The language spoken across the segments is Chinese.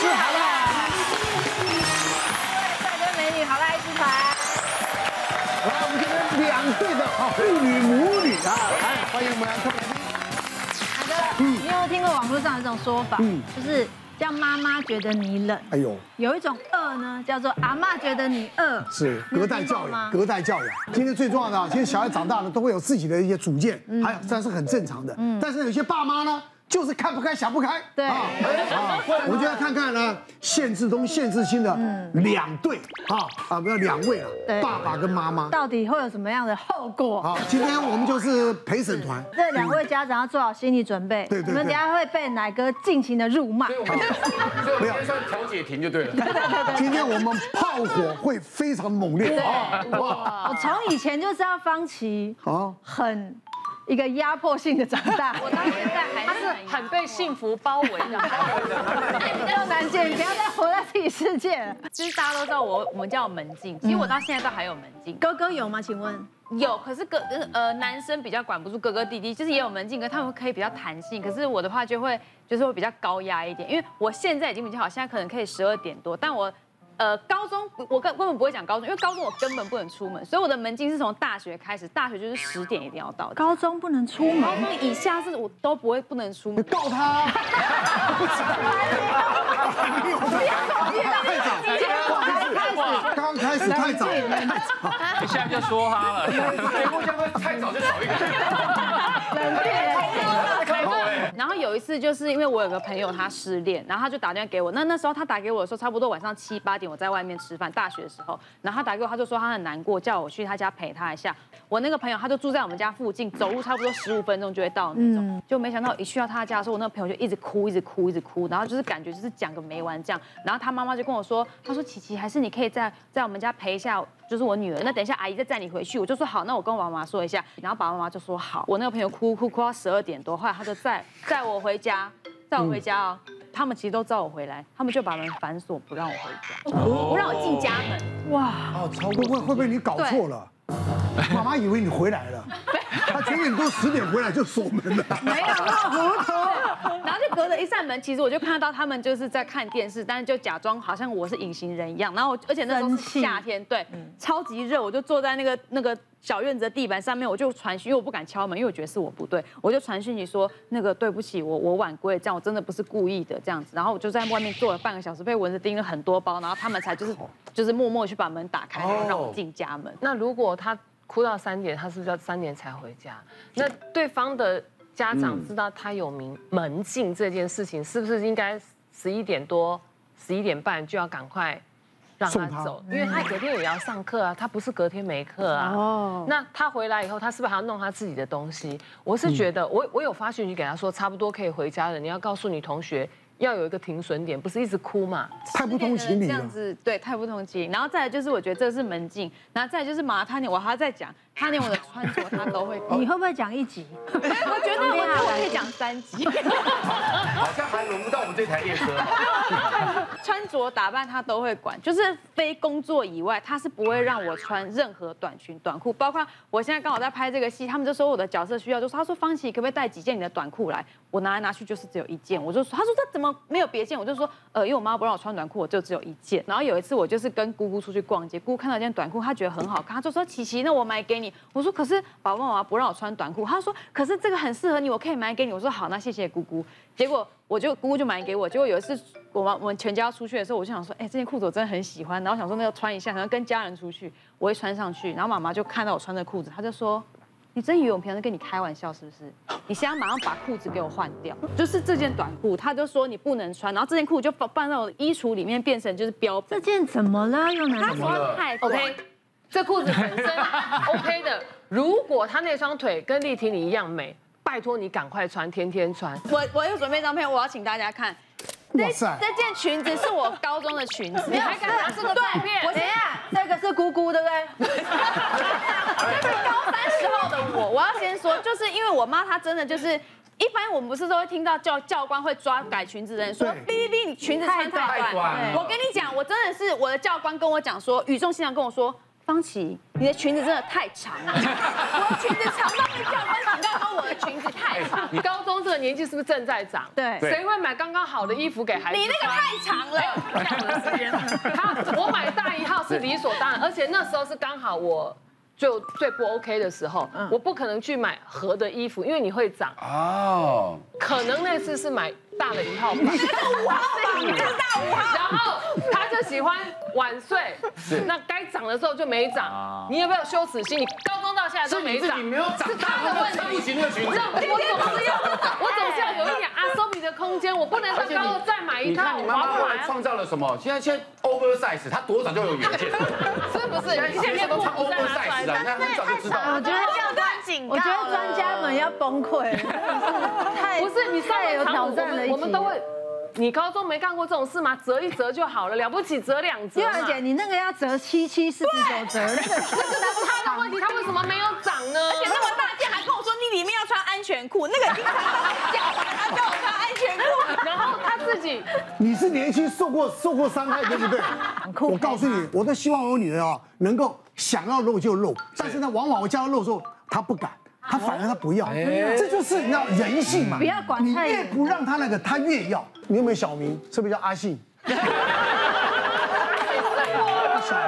是好辣。帅哥美女好辣一支团。好，我们今天两对的好父女母女啊，来欢迎我们来特别来宾。大哥，你有没有听过网络上的这种说法？嗯，就是叫妈妈觉得你冷。哎呦，有一种饿呢，叫做阿嬷觉得你饿。是隔代教养，隔代教养。今天最重要的啊，其实小孩长大了都会有自己的一些主见，还有这是很正常的。嗯，但是有些爸妈呢。就是看不开想不开，对。啊，我们就要看看呢，限制东限制西的两对。啊啊，不要两位啊，爸爸跟妈妈。到底会有什么样的后果？好，今天我们就是陪审团，这两位家长要做好心理准备，对对，你们等下会被奶哥尽情的辱骂，所以我们 算调解庭就对了。今天我们炮火会非常猛烈。啊！哇，我从以前就知道方琦啊很。一个压迫性的长大，我到现在还是很被幸福包围的。比较难见，你不要再活在自己世界了。其实大家都知道我，我们叫门禁。其实我到现在都还有门禁。哥哥有吗？请问有，可是哥呃男生比较管不住哥哥弟弟，就是也有门禁，可是他们可以比较弹性。可是我的话就会就是会比较高压一点，因为我现在已经比较好，现在可能可以十二点多，但我。呃，高中我根根本不会讲高中，因为高中我根本不能出门，所以我的门禁是从大学开始，大学就是十点一定要到。高中不能出门，高中以下是我都不会不能出门。你告他！不要刚开始太早，你现在就说他了，节目会太早就少一个。然后有一次，就是因为我有个朋友他失恋，然后他就打电话给我。那那时候他打给我的时候，差不多晚上七八点，我在外面吃饭。大学的时候，然后他打给我，他就说他很难过，叫我去他家陪他一下。我那个朋友他就住在我们家附近，走路差不多十五分钟就会到那种。就没想到一去到他家的时候，我那个朋友就一直哭，一直哭，一直哭，然后就是感觉就是讲个没完这样。然后他妈妈就跟我说，他说琪琪，还是你可以在在我们家陪一下，就是我女儿。那等一下阿姨再载你回去。我就说好，那我跟我妈妈说一下。然后爸爸妈妈就说好。我那个朋友哭哭哭到十二点多，后来他就在载我回家。载我回家哦，他们其实都知道我回来，他们就把门反锁，不让我回家，不让我进家门。哇，哦，超会会不会你搞错了？妈妈以为你回来了，他九点多十点回来就锁门了，没有那么糊涂。然后就隔着一扇门，其实我就看到他们就是在看电视，但是就假装好像我是隐形人一样。然后而且那时候是夏天，对，超级热，我就坐在那个那个。小院子的地板上面，我就传讯，因为我不敢敲门，因为我觉得是我不对，我就传讯你说那个对不起，我我晚归，这样我真的不是故意的这样子，然后我就在外面坐了半个小时，被蚊子叮了很多包，然后他们才就是 就是默默去把门打开，然后让我进家门。那如果他哭到三点，他是不是要三点才回家？那对方的家长知道他有名门禁这件事情，是不是应该十一点多、十一点半就要赶快？让他走，因为他隔天也要上课啊，他不是隔天没课啊。哦，那他回来以后，他是不是还要弄他自己的东西？我是觉得，我我有发讯息给他说，差不多可以回家了，你要告诉你同学。要有一个停损点，不是一直哭嘛？太不通情理了。这样子，对，太不通情。然后再来就是，我觉得这是门禁。然后再来就是马他连我还要再讲，他连我的穿着他都会。你会不会讲一集？我觉得我我可以讲三集。好像还轮不到我们这台列车。穿着打扮他都会管，就是非工作以外，他是不会让我穿任何短裙短裤。包括我现在刚好在拍这个戏，他们就说我的角色需要，就是他说方琦可不可以带几件你的短裤来？我拿来拿去就是只有一件，我就说，他说这怎么没有别件？我就说，呃，因为我妈不让我穿短裤，我就只有一件。然后有一次我就是跟姑姑出去逛街，姑姑看到一件短裤，她觉得很好看，她就说琪琪，那我买给你。我说可是爸爸妈妈不让我穿短裤，她说可是这个很适合你，我可以买给你。我说好，那谢谢姑姑。结果我就姑姑就买给我。结果有一次我们我们全家要出去的时候，我就想说，哎，这件裤子我真的很喜欢，然后想说那要穿一下，然后跟家人出去，我会穿上去。然后妈妈就看到我穿这裤子，她就说。你真以为我平常跟你开玩笑是不是？你现在马上把裤子给我换掉，就是这件短裤，她就说你不能穿，然后这件裤就放放在我的衣橱里面，变成就是标。这件怎么了？又难他说太 OK，这裤子本身 OK 的。如果他那双腿跟丽婷你一样美，拜托你赶快穿，天天穿。我我有准备张片，我要请大家看。哇塞！这件裙子是我高中的裙子，你还敢拿这个照片？我等一下，这个是姑姑对不对？这是高三时候的我。我要先说，就是因为我妈她真的就是，一般我们不是都会听到教教官会抓改裙子的人说，哔哔哔，你裙子穿太短。我跟你讲，我真的是我的教官跟我讲说，语重心长跟我说，方琦，你的裙子真的太长了。我的裙子长到被教官你 高中这个年纪是不是正在长？对，谁会买刚刚好的衣服给孩子？你那个太长了。他我买大一号是理所当然，而且那时候是刚好我。就最不 OK 的时候，我不可能去买合的衣服，因为你会长。哦。可能那次是买大了一号版。五号版，你是大五号。然后他就喜欢晚睡，那该长的时候就没长。你有没有羞耻心？你高中到现在都没长。你没有长，是他的问题。不行，那个裙子。我总是要，我总是要有一点阿 Sobi 的空间，我不能到高中再买一套。你妈妈后来创造了什么？现在现在 oversize，他多早就有远见。是不是？现在都穿 oversize 了，那很早就知道。我觉得这样关警告，我觉得专家们要崩溃。太不是你太有挑战了，我们都会。你高中没干过这种事吗？折一折就好了，了不起折两折。月儿姐，你那个要折七七四十九折，那个是他的问题，他为什么没有长呢？而且那么大件，还跟我说你里面要穿安全裤，那个已经长到脚了，他叫我穿安全裤。然后他自己，你是年轻受过受过伤害，对不对？我告诉你，我都希望我女儿啊能够想要露就露，但是呢，往往我叫她露的时候，她不敢。他反而他不要，这就是你知道人性嘛。不要管他，你越不让他那个，他越要。你有没有小名？是不是叫阿信？小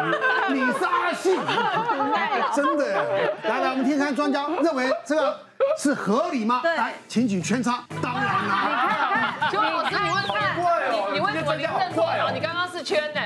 名，你是阿信，真的。来来，我们听看专家认为这个是合理吗？来，请举圈叉。当然啦。你看，老师，你问看，你为什么你认错？你刚刚是圈呢？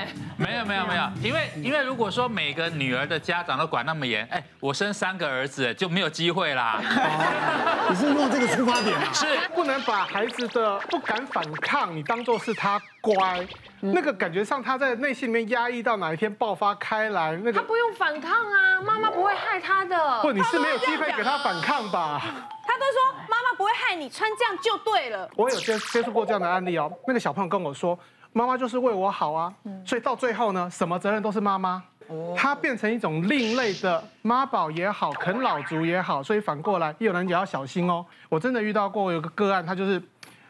因为因为如果说每个女儿的家长都管那么严，哎，我生三个儿子就没有机会啦。你是用这个出发点啊？是不能把孩子的不敢反抗，你当做是他乖，那个感觉上他在内心里面压抑到哪一天爆发开来，那个他不用反抗啊，妈妈不会害他的。不，你是没有机会给他反抗吧？他都说妈妈不会害你，穿这样就对了。我有接接触过这样的案例哦，那个小朋友跟我说。妈妈就是为我好啊，所以到最后呢，什么责任都是妈妈。她变成一种另类的妈宝也好，啃老族也好，所以反过来，有人也要小心哦。我真的遇到过有个个案，她就是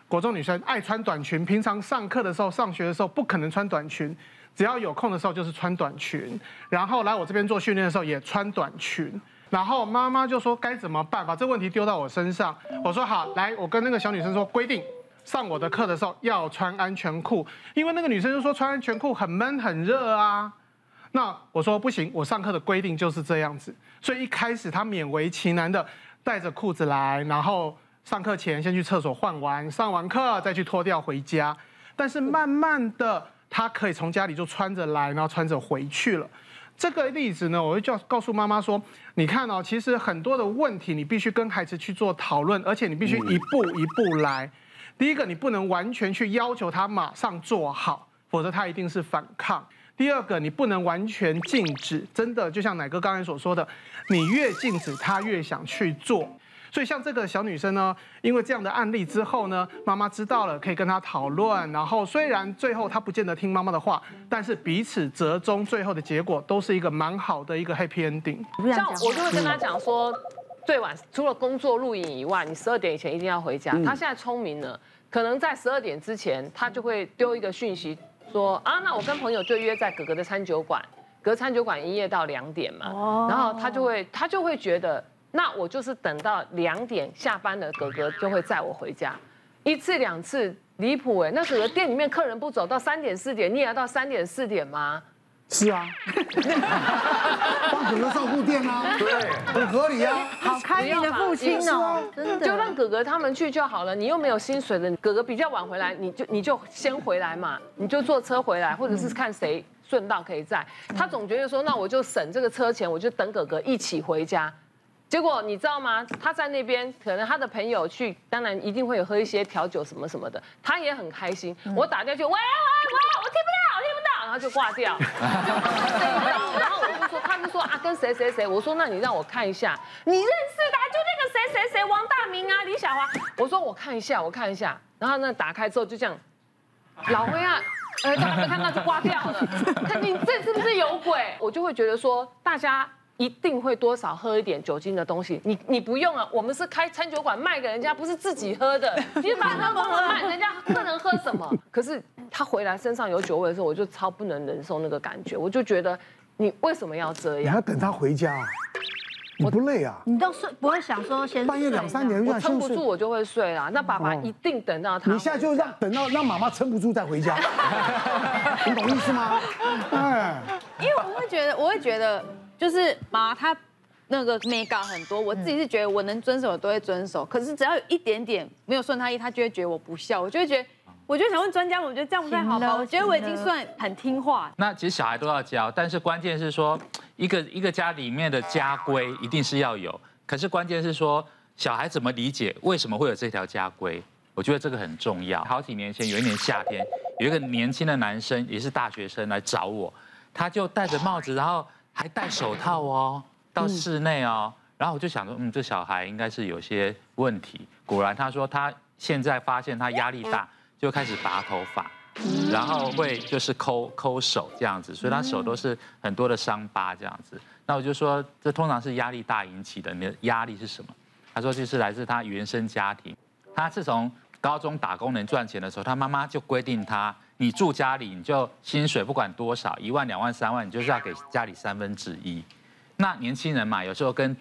国中女生，爱穿短裙，平常上课的时候、上学的时候不可能穿短裙，只要有空的时候就是穿短裙，然后来我这边做训练的时候也穿短裙，然后妈妈就说该怎么办，把这问题丢到我身上。我说好，来，我跟那个小女生说规定。上我的课的时候要穿安全裤，因为那个女生就说穿安全裤很闷很热啊。那我说不行，我上课的规定就是这样子。所以一开始她勉为其难的带着裤子来，然后上课前先去厕所换完，上完课再去脱掉回家。但是慢慢的，她可以从家里就穿着来，然后穿着回去了。这个例子呢，我会叫告诉妈妈说，你看哦，其实很多的问题你必须跟孩子去做讨论，而且你必须一步一步来。第一个，你不能完全去要求他马上做好，否则他一定是反抗。第二个，你不能完全禁止，真的就像奶哥刚才所说的，你越禁止他越想去做。所以像这个小女生呢，因为这样的案例之后呢，妈妈知道了，可以跟她讨论。然后虽然最后她不见得听妈妈的话，但是彼此折中，最后的结果都是一个蛮好的一个 happy ending。像我就会跟她讲说。最晚除了工作录影以外，你十二点以前一定要回家。他现在聪明了，可能在十二点之前，他就会丢一个讯息说啊，那我跟朋友就约在哥哥的餐酒馆，隔餐酒馆营业到两点嘛。然后他就会他就会觉得，那我就是等到两点下班了哥哥就会载我回家，一次两次离谱哎，那哥哥店里面客人不走到三点四点，你也要到三点四点吗？是啊，帮哥哥照顾店啊，对，很合理啊。好开明的父亲哦，真的，就让哥哥他们去就好了。你又没有薪水的，哥哥比较晚回来，你就你就先回来嘛，你就坐车回来，或者是看谁顺道可以在。他总觉得说，那我就省这个车钱，我就等哥哥一起回家。结果你知道吗？他在那边，可能他的朋友去，当然一定会有喝一些调酒什么什么的，他也很开心。我打电话，喂喂喂，我听不到，我听不到，然后就挂掉。然后我就说，他就说啊，跟谁谁谁。我说那你让我看一下，你认识的就那个谁谁谁，王大明啊，李小华。我说我看一下，我看一下。然后那打开之后就这样，老灰啊，呃，他没看到就挂掉了。你这是不是有鬼？我就会觉得说大家。一定会多少喝一点酒精的东西，你你不用啊，我们是开餐酒馆卖给人家，不是自己喝的。你把那么喝卖，人家客人喝什么？可是他回来身上有酒味的时候，我就超不能忍受那个感觉，我就觉得你为什么要这样？你还要等他回家啊？你不累啊？你都睡不会想说先半夜两三点就我撑不住，我就会睡啦。那爸爸一定等到他。你现在就让等到让妈妈撑不住再回家，你懂意思吗？哎，因为我会觉得，我会觉得，就是妈她那个眉角很多，我自己是觉得我能遵守的都会遵守，可是只要有一点点没有顺他意，他就会觉得我不孝，我就会觉得。我就想问专家，我觉得这样不太好吧？我觉得我已经算很听话。那其实小孩都要教，但是关键是说，一个一个家里面的家规一定是要有。可是关键是说，小孩怎么理解为什么会有这条家规？我觉得这个很重要。好几年前有一年夏天，有一个年轻的男生也是大学生来找我，他就戴着帽子，然后还戴手套哦，到室内哦。然后我就想说，嗯，这小孩应该是有些问题。果然他说他现在发现他压力大。就开始拔头发，然后会就是抠抠手这样子，所以他手都是很多的伤疤这样子。那我就说，这通常是压力大引起的。你的压力是什么？他说就是来自他原生家庭。他自从高中打工能赚钱的时候，他妈妈就规定他，你住家里你就薪水不管多少，一万、两万、三万，你就是要给家里三分之一。那年轻人嘛，有时候跟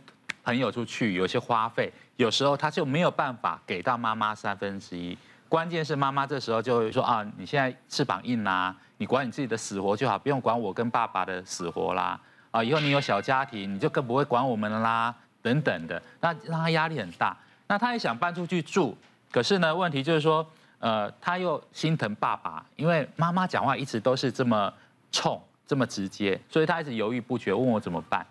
朋友出去有些花费，有时候他就没有办法给到妈妈三分之一。关键是妈妈这时候就会说啊，你现在翅膀硬啦，你管你自己的死活就好，不用管我跟爸爸的死活啦。啊，以后你有小家庭，你就更不会管我们了啦，等等的，那让他压力很大。那他也想搬出去住，可是呢，问题就是说，呃，他又心疼爸爸，因为妈妈讲话一直都是这么冲，这么直接，所以他一直犹豫不决，问我怎么办。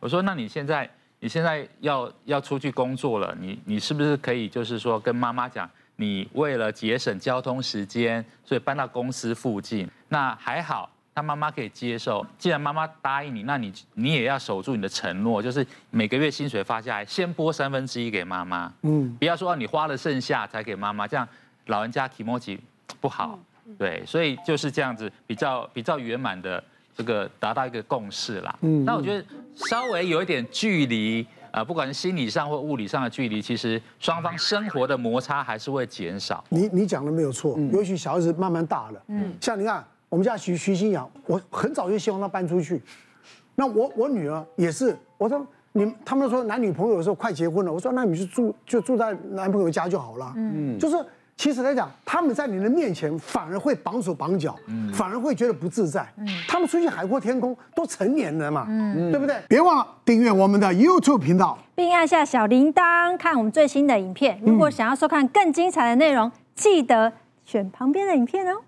我说，那你现在你现在要要出去工作了，你你是不是可以就是说跟妈妈讲？你为了节省交通时间，所以搬到公司附近。那还好，他妈妈可以接受。既然妈妈答应你，那你你也要守住你的承诺，就是每个月薪水发下来，先拨三分之一给妈妈。嗯，不要说你花了剩下才给妈妈，这样老人家気持ち不好。对，所以就是这样子，比较比较圆满的这个达到一个共识啦。嗯，那我觉得稍微有一点距离。啊，不管是心理上或物理上的距离，其实双方生活的摩擦还是会减少。你你讲的没有错，嗯、尤其小孩子慢慢大了，嗯，像你看我们家徐徐新阳，我很早就希望他搬出去。那我我女儿也是，我说你他们说男女朋友的时候快结婚了，我说那你就住就住在男朋友家就好了，嗯，就是。其实来讲，他们在你的面前反而会绑手绑脚，嗯，反而会觉得不自在。嗯，他们出去海阔天空，都成年人嘛，嗯，对不对？别忘了订阅我们的 YouTube 频道，并按下小铃铛，看我们最新的影片。如果想要收看更精彩的内容，记得选旁边的影片哦。